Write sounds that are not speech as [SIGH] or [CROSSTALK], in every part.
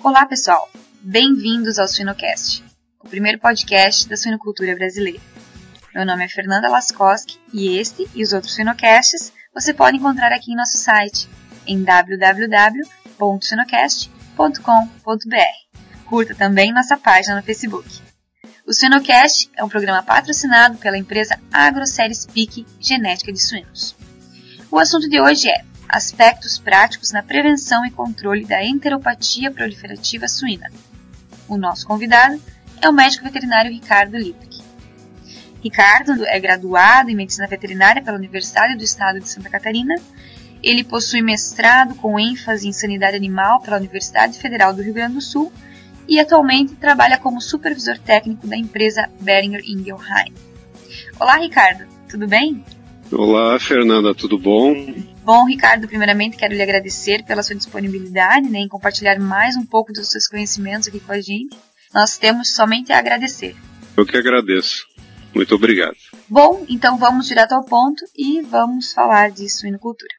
Olá, pessoal! Bem-vindos ao Suinocast, o primeiro podcast da suinocultura brasileira. Meu nome é Fernanda Laskoski e este e os outros suinocasts você pode encontrar aqui em nosso site em www.suinocast.com.br. Curta também nossa página no Facebook. O Suinocast é um programa patrocinado pela empresa AgroSéries Peak Genética de Suínos. O assunto de hoje é aspectos práticos na prevenção e controle da enteropatia proliferativa suína. O nosso convidado é o médico veterinário Ricardo Lippke. Ricardo é graduado em medicina veterinária pela Universidade do Estado de Santa Catarina. Ele possui mestrado com ênfase em sanidade animal pela Universidade Federal do Rio Grande do Sul e atualmente trabalha como supervisor técnico da empresa Beringer Ingelheim. Olá, Ricardo, tudo bem? Olá, Fernanda, tudo bom? Bom, Ricardo, primeiramente quero lhe agradecer pela sua disponibilidade né, em compartilhar mais um pouco dos seus conhecimentos aqui com a gente. Nós temos somente a agradecer. Eu que agradeço. Muito obrigado. Bom, então vamos direto ao ponto e vamos falar de suinocultura.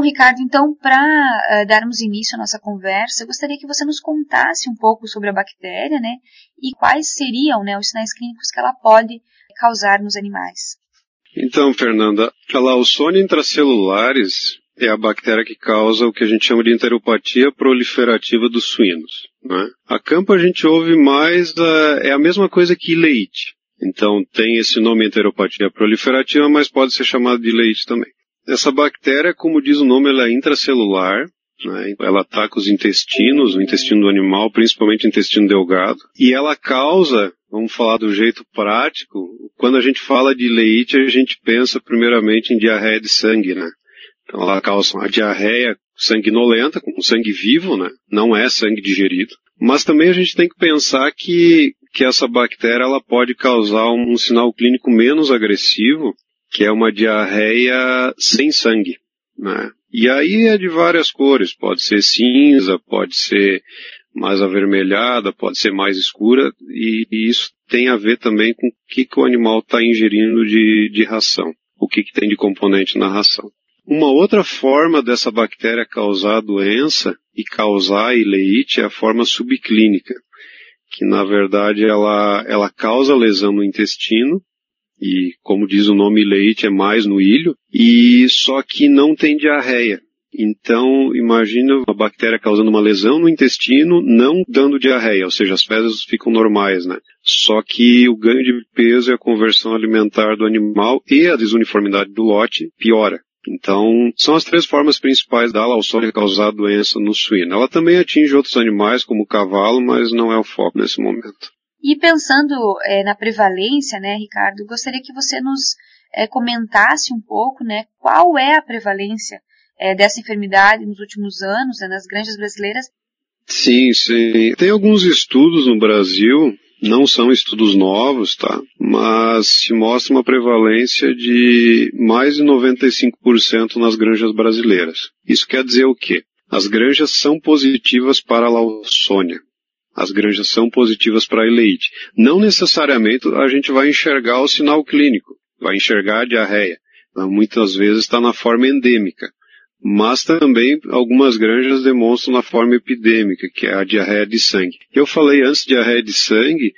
Bom, Ricardo, então, para uh, darmos início à nossa conversa, eu gostaria que você nos contasse um pouco sobre a bactéria, né, e quais seriam, né, os sinais clínicos que ela pode causar nos animais. Então, Fernanda, a Lawsone intracelulares é a bactéria que causa o que a gente chama de enteropatia proliferativa dos suínos. Né? A campo a gente ouve mais, uh, é a mesma coisa que leite. Então tem esse nome enteropatia proliferativa, mas pode ser chamado de leite também. Essa bactéria, como diz o nome, ela é intracelular, né? ela ataca os intestinos, o intestino do animal, principalmente o intestino delgado, e ela causa, vamos falar do jeito prático, quando a gente fala de leite, a gente pensa primeiramente em diarreia de sangue, né? Então ela causa uma diarreia sanguinolenta, com sangue vivo, né? Não é sangue digerido. Mas também a gente tem que pensar que, que essa bactéria ela pode causar um, um sinal clínico menos agressivo, que é uma diarreia sem sangue. Né? E aí é de várias cores, pode ser cinza, pode ser mais avermelhada, pode ser mais escura, e, e isso tem a ver também com o que, que o animal está ingerindo de, de ração, o que, que tem de componente na ração. Uma outra forma dessa bactéria causar doença e causar ileite é a forma subclínica, que na verdade ela, ela causa lesão no intestino e como diz o nome leite é mais no ilho, e só que não tem diarreia. Então, imagina uma bactéria causando uma lesão no intestino, não dando diarreia, ou seja, as fezes ficam normais, né? Só que o ganho de peso e a conversão alimentar do animal e a desuniformidade do lote piora. Então, são as três formas principais da Lawsone causar doença no suíno. Ela também atinge outros animais, como o cavalo, mas não é o foco nesse momento. E pensando é, na prevalência, né, Ricardo, gostaria que você nos é, comentasse um pouco, né, qual é a prevalência é, dessa enfermidade nos últimos anos né, nas granjas brasileiras. Sim, sim. Tem alguns estudos no Brasil, não são estudos novos, tá? Mas se mostra uma prevalência de mais de 95% nas granjas brasileiras. Isso quer dizer o quê? As granjas são positivas para a Lawsonia as granjas são positivas para a. Não necessariamente a gente vai enxergar o sinal clínico, vai enxergar a diarreia. Muitas vezes está na forma endêmica. Mas também algumas granjas demonstram na forma epidêmica, que é a diarreia de sangue. Eu falei antes de diarreia de sangue,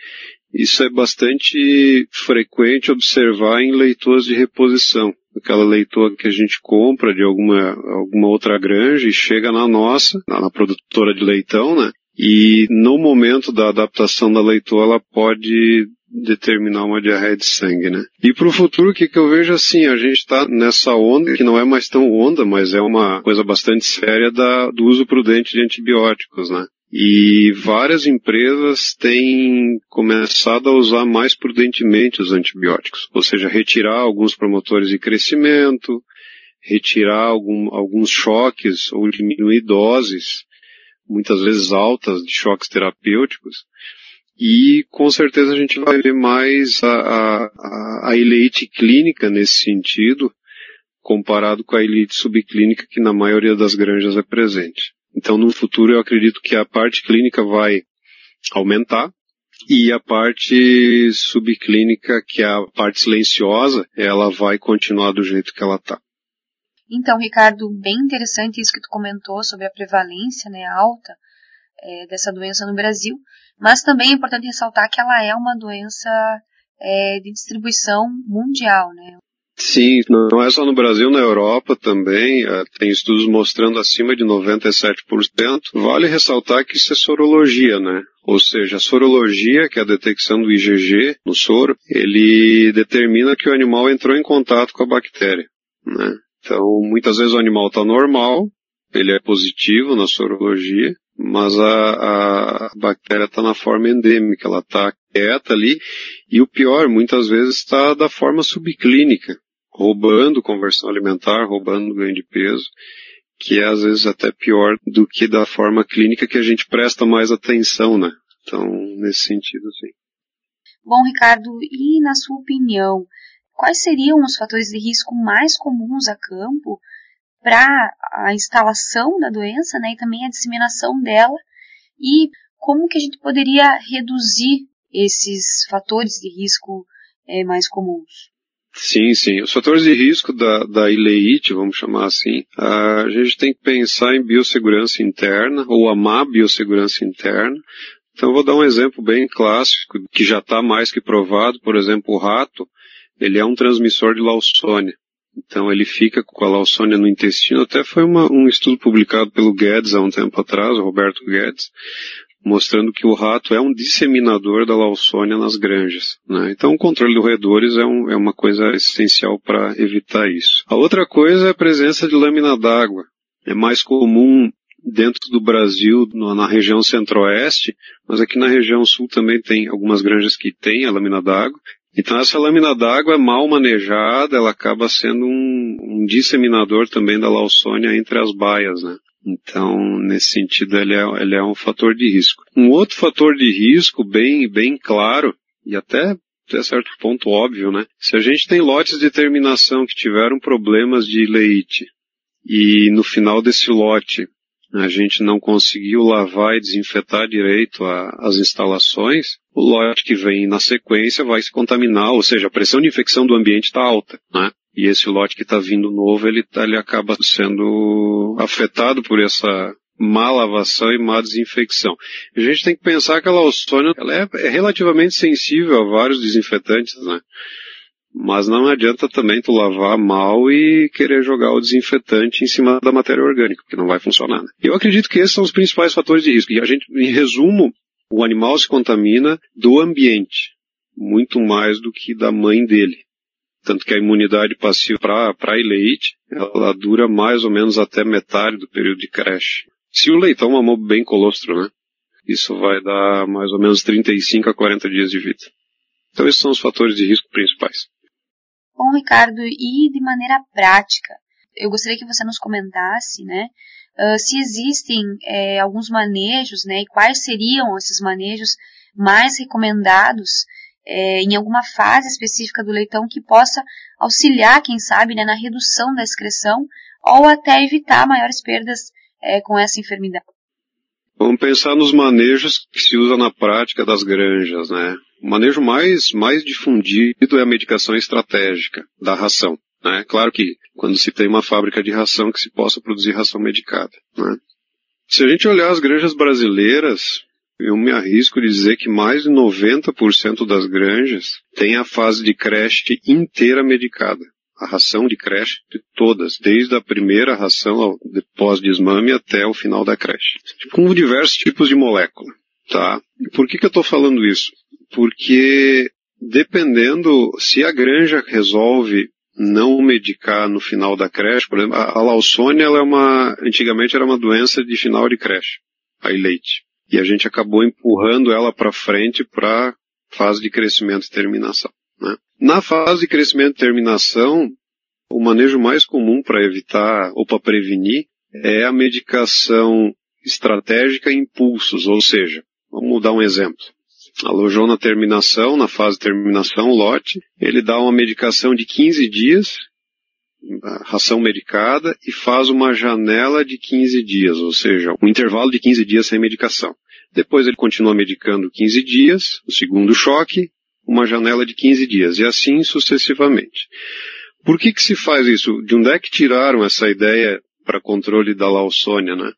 isso é bastante frequente observar em leitores de reposição. Aquela leitora que a gente compra de alguma, alguma outra granja e chega na nossa, na produtora de leitão, né? E no momento da adaptação da leitura, ela pode determinar uma diarreia de sangue, né? E para o futuro, o que, que eu vejo assim? A gente está nessa onda, que não é mais tão onda, mas é uma coisa bastante séria da, do uso prudente de antibióticos, né? E várias empresas têm começado a usar mais prudentemente os antibióticos, ou seja, retirar alguns promotores de crescimento, retirar algum, alguns choques ou diminuir doses muitas vezes altas de choques terapêuticos, e com certeza a gente vai ver mais a, a, a elite clínica nesse sentido, comparado com a elite subclínica que na maioria das granjas é presente. Então no futuro eu acredito que a parte clínica vai aumentar, E a parte subclínica, que é a parte silenciosa, ela vai continuar do jeito que ela está. Então, Ricardo, bem interessante isso que tu comentou sobre a prevalência né, alta é, dessa doença no Brasil, mas também é importante ressaltar que ela é uma doença é, de distribuição mundial, né? Sim, não é só no Brasil, na Europa também, é, tem estudos mostrando acima de 97%. Vale ressaltar que isso é sorologia, né? Ou seja, a sorologia, que é a detecção do IgG no soro, ele determina que o animal entrou em contato com a bactéria, né? Então, muitas vezes o animal está normal, ele é positivo na sorologia, mas a, a bactéria está na forma endêmica, ela está quieta ali, e o pior, muitas vezes está da forma subclínica, roubando conversão alimentar, roubando ganho de peso, que é às vezes até pior do que da forma clínica que a gente presta mais atenção, né? Então, nesse sentido, sim. Bom, Ricardo, e na sua opinião, quais seriam os fatores de risco mais comuns a campo para a instalação da doença, né, e também a disseminação dela, e como que a gente poderia reduzir esses fatores de risco é, mais comuns? Sim, sim. Os fatores de risco da, da ileite, vamos chamar assim, a gente tem que pensar em biossegurança interna ou a má biossegurança interna. Então vou dar um exemplo bem clássico que já está mais que provado. Por exemplo, o rato, ele é um transmissor de Lawsonia. Então ele fica com a Lawsonia no intestino. Até foi uma, um estudo publicado pelo Guedes há um tempo atrás, o Roberto Guedes, mostrando que o rato é um disseminador da Lawsonia nas granjas. Né? Então o controle de roedores é, um, é uma coisa essencial para evitar isso. A outra coisa é a presença de lâmina d'água. É mais comum dentro do Brasil, na região centro-oeste, mas aqui na região sul também tem algumas granjas que têm a lâmina d'água. Então essa lâmina d'água é mal manejada, ela acaba sendo um, um disseminador também da Lawsonia entre as baias, né? Então, nesse sentido, ele é, ele é um fator de risco. Um outro fator de risco bem, bem claro, e até até certo ponto óbvio, né? Se a gente tem lotes de terminação que tiveram problemas de leite, e no final desse lote a gente não conseguiu lavar e desinfetar direito a, as instalações, o lote que vem na sequência vai se contaminar, ou seja, a pressão de infecção do ambiente está alta, né? E esse lote que está vindo novo, ele, tá, ele acaba sendo afetado por essa má lavação e má desinfecção. A gente tem que pensar que a Lawsonia, ela é, é relativamente sensível a vários desinfetantes, né? Mas não adianta também tu lavar mal e querer jogar o desinfetante em cima da matéria orgânica, porque não vai funcionar. Né? Eu acredito que esses são os principais fatores de risco. E a gente, em resumo, o animal se contamina do ambiente, muito mais do que da mãe dele. Tanto que a imunidade passiva para leite, ela dura mais ou menos até metade do período de creche. Se o leitão mamou bem colostro, né? Isso vai dar mais ou menos 35 a 40 dias de vida. Então esses são os fatores de risco principais. Bom, Ricardo, e de maneira prática, eu gostaria que você nos comentasse, né, uh, se existem é, alguns manejos, né, e quais seriam esses manejos mais recomendados é, em alguma fase específica do leitão que possa auxiliar, quem sabe, né, na redução da excreção ou até evitar maiores perdas é, com essa enfermidade. Vamos pensar nos manejos que se usa na prática das granjas, né? O manejo mais, mais difundido é a medicação estratégica da ração. Né? Claro que quando se tem uma fábrica de ração que se possa produzir ração medicada. Né? Se a gente olhar as granjas brasileiras, eu me arrisco a dizer que mais de 90% das granjas têm a fase de creche inteira medicada. A ração de creche de todas, desde a primeira ração pós-desmame até o final da creche. Com diversos tipos de molécula. Tá? E por que, que eu estou falando isso? Porque dependendo, se a granja resolve não medicar no final da creche, por exemplo, a, a ela é uma, antigamente era uma doença de final de creche, a leite. E a gente acabou empurrando ela para frente para fase de crescimento e terminação. Né? Na fase de crescimento e terminação, o manejo mais comum para evitar ou para prevenir é a medicação estratégica em impulsos, ou seja, vamos dar um exemplo alojou na terminação, na fase de terminação, lote, ele dá uma medicação de 15 dias, ração medicada, e faz uma janela de 15 dias, ou seja, um intervalo de 15 dias sem medicação. depois ele continua medicando 15 dias, o segundo choque, uma janela de 15 dias, e assim sucessivamente. Por que que se faz isso? De onde é que tiraram essa ideia para controle da Lawsonia, né?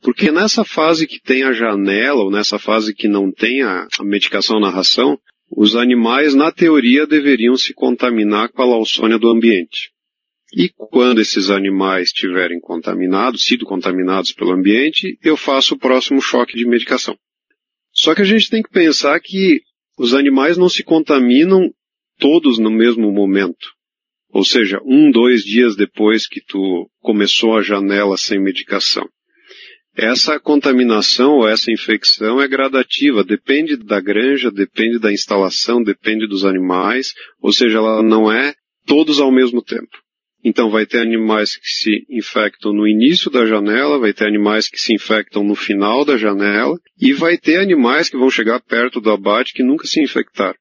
Porque nessa fase que tem a janela, ou nessa fase que não tem a, a medicação na ração, os animais, na teoria, deveriam se contaminar com a Lawsonia do ambiente. E quando esses animais estiverem contaminados, sido contaminados pelo ambiente, eu faço o próximo choque de medicação. Só que a gente tem que pensar que os animais não se contaminam todos no mesmo momento. Ou seja, um, dois dias depois que tu começou a janela sem medicação. Essa contaminação ou essa infecção é gradativa, depende da granja, depende da instalação, depende dos animais, ou seja, ela não é todos ao mesmo tempo. Então vai ter animais que se infectam no início da janela, vai ter animais que se infectam no final da janela, e vai ter animais que vão chegar perto do abate que nunca se infectaram.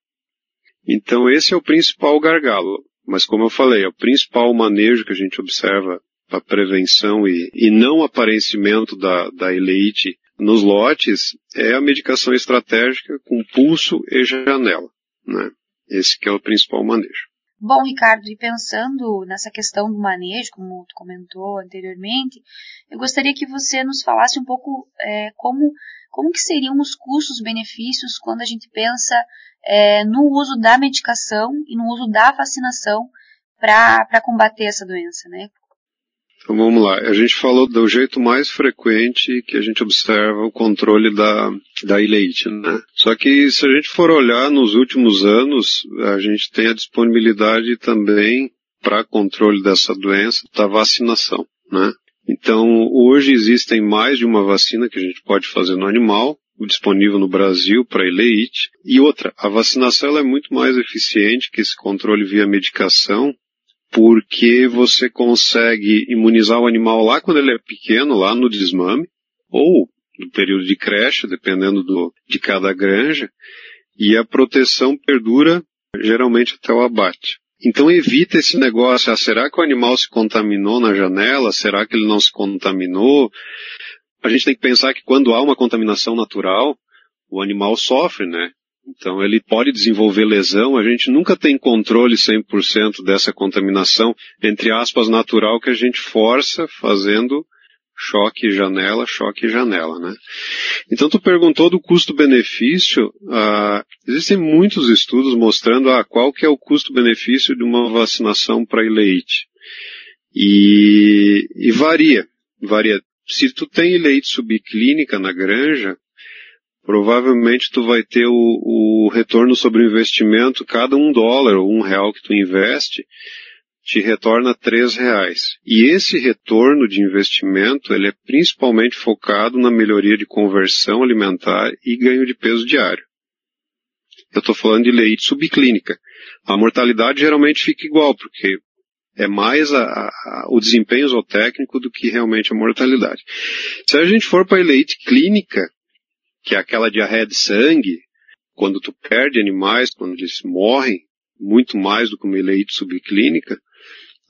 Então esse é o principal gargalo. Mas como eu falei, é o principal manejo que a gente observa para prevenção e, e não aparecimento da, da eleite nos lotes é a medicação estratégica com pulso e janela. Né? Esse que é o principal manejo. Bom, Ricardo, e pensando nessa questão do manejo, como tu comentou anteriormente, eu gostaria que você nos falasse um pouco é, como, como que seriam os custos-benefícios quando a gente pensa é, no uso da medicação e no uso da vacinação para combater essa doença, né? Então vamos lá. A gente falou do jeito mais frequente que a gente observa o controle da, da ileite, né? Só que se a gente for olhar nos últimos anos, a gente tem a disponibilidade também para controle dessa doença da vacinação, né? Então, hoje existem mais de uma vacina que a gente pode fazer no animal, disponível no Brasil para ileite. E outra, a vacinação é muito mais eficiente que esse controle via medicação, porque você consegue imunizar o animal lá quando ele é pequeno, lá no desmame, ou no período de creche, dependendo do, de cada granja, e a proteção perdura geralmente até o abate. Então evita esse negócio, ah, será que o animal se contaminou na janela? Será que ele não se contaminou? A gente tem que pensar que quando há uma contaminação natural, o animal sofre, né? Então ele pode desenvolver lesão, a gente nunca tem controle 100% dessa contaminação, entre aspas, natural que a gente força fazendo choque janela, choque janela, né? Então tu perguntou do custo-benefício, ah, existem muitos estudos mostrando ah, qual que é o custo-benefício de uma vacinação para ileite. E, e varia, varia. Se tu tem ileite subclínica na granja, provavelmente tu vai ter o, o retorno sobre o investimento, cada um dólar ou um real que tu investe, te retorna três reais. E esse retorno de investimento, ele é principalmente focado na melhoria de conversão alimentar e ganho de peso diário. Eu estou falando de leite subclínica. A mortalidade geralmente fica igual, porque é mais a, a, o desempenho zootécnico do que realmente a mortalidade. Se a gente for para a leite clínica, que é aquela diarreia de sangue, quando tu perde animais, quando eles morrem, muito mais do que uma eleite subclínica,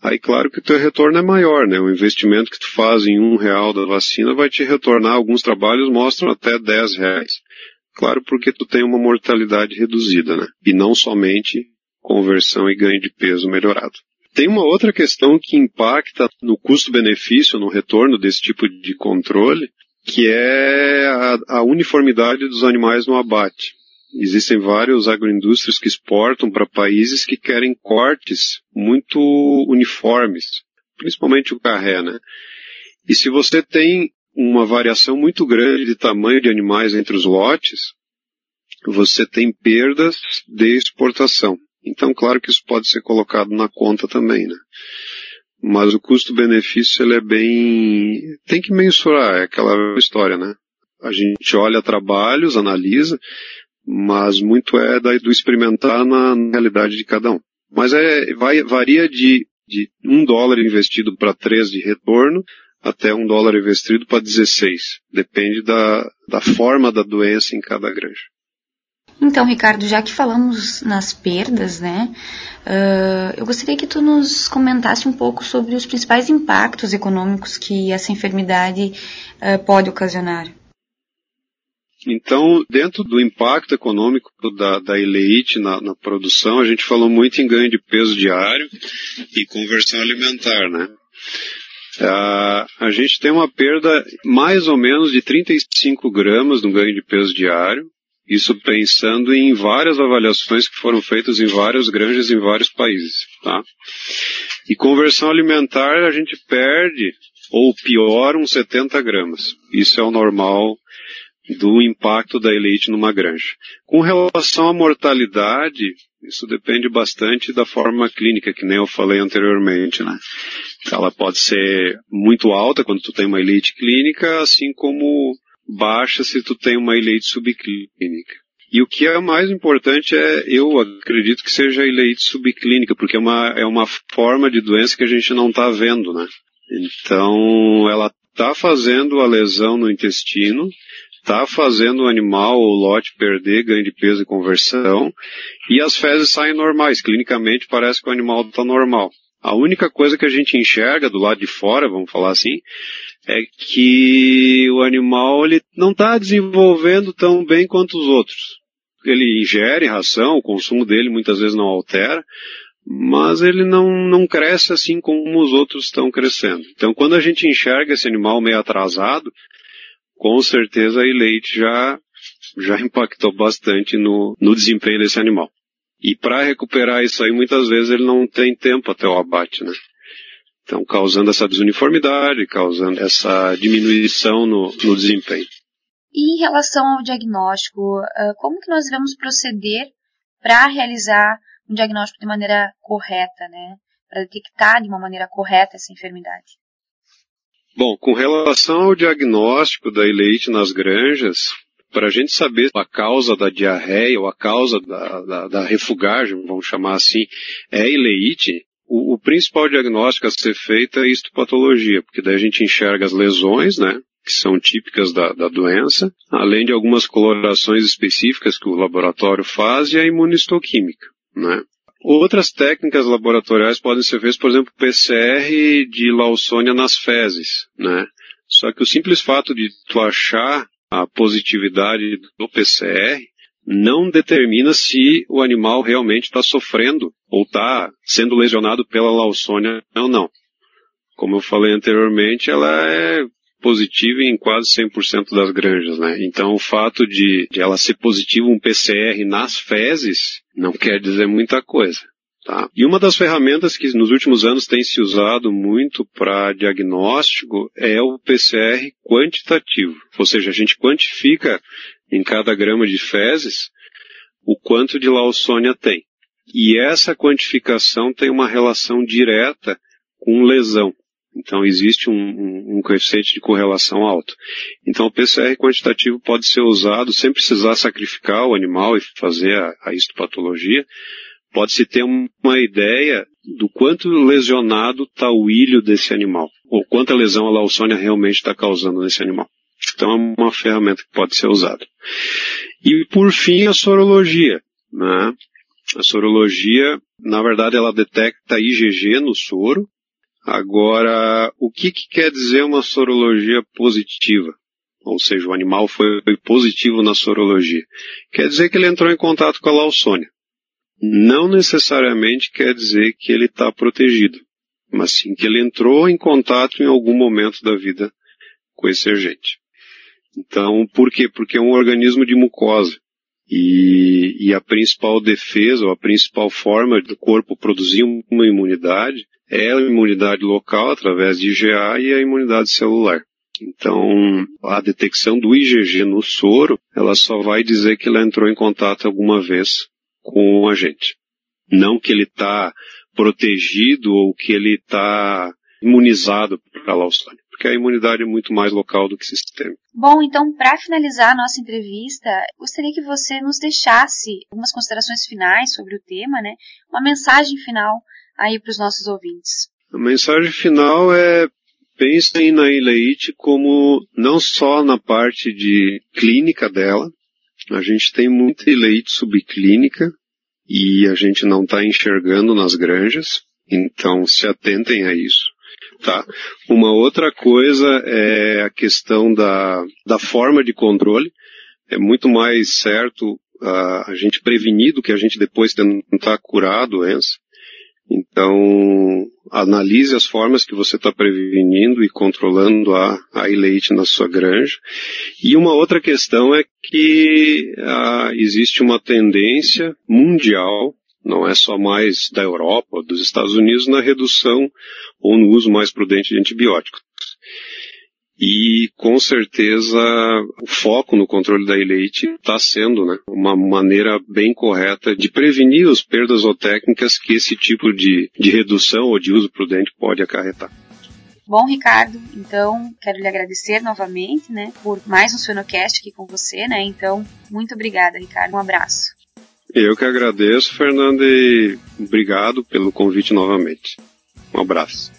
aí claro que o teu retorno é maior, né? O investimento que tu faz em um real da vacina vai te retornar, alguns trabalhos mostram até dez reais. Claro, porque tu tem uma mortalidade reduzida, né? E não somente conversão e ganho de peso melhorado. Tem uma outra questão que impacta no custo-benefício, no retorno desse tipo de controle, que é a, a uniformidade dos animais no abate. Existem vários agroindústrias que exportam para países que querem cortes muito uniformes, principalmente o carré, né? E se você tem uma variação muito grande de tamanho de animais entre os lotes, você tem perdas de exportação. Então, claro que isso pode ser colocado na conta também, né? Mas o custo-benefício ele é bem. tem que mensurar, é aquela história, né? A gente olha trabalhos, analisa, mas muito é do experimentar na, realidade de cada um. Mas é, vai, varia de, de um dólar investido para três de retorno até um dólar investido para 16. Depende da, da forma da doença em cada granja. Então, Ricardo, já que falamos nas perdas, né, uh, eu gostaria que tu nos comentasse um pouco sobre os principais impactos econômicos que essa enfermidade uh, pode ocasionar. Então, dentro do impacto econômico da, da na, na, produção, a gente falou muito em ganho de peso diário e conversão alimentar, né? Uh, a gente tem uma perda mais ou menos de 35 gramas no ganho de peso diário, isso pensando em várias avaliações que foram feitas em várias granjas em vários países, tá? E conversão alimentar a gente perde, ou pior, uns 70 gramas. Isso é o normal do impacto da elite numa granja. Com relação à mortalidade, isso depende bastante da forma clínica, que nem eu falei anteriormente, né? Ela pode ser muito alta quando tu tem uma elite clínica, assim como baixa se tu tem uma elite subclínica. E o que é mais importante é, eu acredito que seja a elite subclínica, porque é uma, é uma forma de doença que a gente não está vendo, né? Então, ela está fazendo a lesão no intestino, está fazendo o animal ou lote perder ganho de peso e conversão, e as fezes saem normais. Clinicamente parece que o animal está normal. A única coisa que a gente enxerga do lado de fora, vamos falar assim, é que o animal ele não está desenvolvendo tão bem quanto os outros. Ele ingere ração, o consumo dele muitas vezes não altera, mas ele não, não cresce assim como os outros estão crescendo. Então quando a gente enxerga esse animal meio atrasado, com certeza a leite já, já [LAUGHS] impactou bastante no, no desempenho desse animal. E para recuperar isso aí, muitas vezes ele não tem tempo até o abate, né? Então, causando essa desuniformidade, causando essa diminuição no, no desempenho. E em relação ao diagnóstico, ah, como que nós devemos proceder para realizar um diagnóstico de maneira correta, né? Para detectar de uma maneira correta essa enfermidade? Bom, com relação ao diagnóstico da ileite nas granjas, para a gente saber a causa da diarreia ou a causa da, da, da refugagem, vamos chamar assim, é ileite, o, o, principal diagnóstico a ser feito é histopatologia, porque daí a gente enxerga as lesões, né, que são típicas da, da doença, além de algumas colorações específicas que o laboratório faz e a imunistoquímica, né. Outras técnicas laboratoriais podem ser feitas, por exemplo, PCR de Lawsonia nas fezes, né? Só que o simples fato de tu achar a positividade do PCR não determina se o animal realmente está sofrendo ou está sendo lesionado pela Lawsonia ou não. Como eu falei anteriormente, ela é positiva em quase 100% das granjas, né? Então o fato de, de ela ser positiva um PCR nas fezes não quer dizer muita coisa. Tá? E uma das ferramentas que nos últimos anos tem se usado muito para diagnóstico é o PCR quantitativo. Ou seja, a gente quantifica em cada grama de fezes o quanto de Lawsonia tem. E essa quantificação tem uma relação direta com lesão. Então existe um, um, um, coeficiente de correlação alto. Então o PCR quantitativo pode ser usado sem precisar sacrificar o animal e fazer a, a histopatologia. Pode-se ter uma ideia do quanto lesionado está o ilho desse animal, ou quanta lesão a Lawsonia realmente está causando nesse animal. Então é uma ferramenta que pode ser usada. E por fim a sorologia. Né? A sorologia, na verdade, ela detecta IgG no soro, Agora, o que, que quer dizer uma sorologia positiva? Ou seja, o animal foi positivo na sorologia. Quer dizer que ele entrou em contato com a Lawsonia. Não necessariamente quer dizer que ele está protegido, mas sim que ele entrou em contato em algum momento da vida com esse agente. Então, por quê? Porque é um organismo de mucosa. E, e a principal defesa, ou a principal forma do corpo produzir uma imunidade é a imunidade local através de IgA e a imunidade celular. Então, a detecção do IgG no soro, ela só vai dizer que ele entrou em contato alguma vez com o agente. Não que ele está protegido ou que ele está imunizado para a Lawsonia, porque a imunidade é muito mais local do que sistêmica. Bom, então, para finalizar a nossa entrevista, gostaria que você nos deixasse algumas considerações finais sobre o tema, né? Uma mensagem final aí para os nossos ouvintes? A mensagem final é pensem na ileite como não só na parte de clínica dela, a gente tem muita ileite subclínica e a gente não está enxergando nas granjas, então se atentem a isso. Tá. Uma outra coisa é a questão da, da forma de controle. é muito mais certo uh, a gente prevenir do que a gente depois tentar curar a doença. Então, analise as formas que você está prevenindo e controlando a, a leite na sua granja. E uma outra questão é que uh, existe uma tendência mundial, não é só mais da Europa, dos Estados Unidos, na redução ou no uso mais prudente de antibióticos. E com certeza o foco no controle da leite está sendo né, uma maneira bem correta de prevenir as perdas zootécnicas que esse tipo de, de redução ou de uso prudente pode acarretar. Bom, Ricardo, então quero lhe agradecer novamente, né, por mais um Suenocast aqui com você, né? Então, muito obrigada, Ricardo. Um abraço. Eu que agradeço, Fernando, e obrigado pelo convite novamente. Um abraço.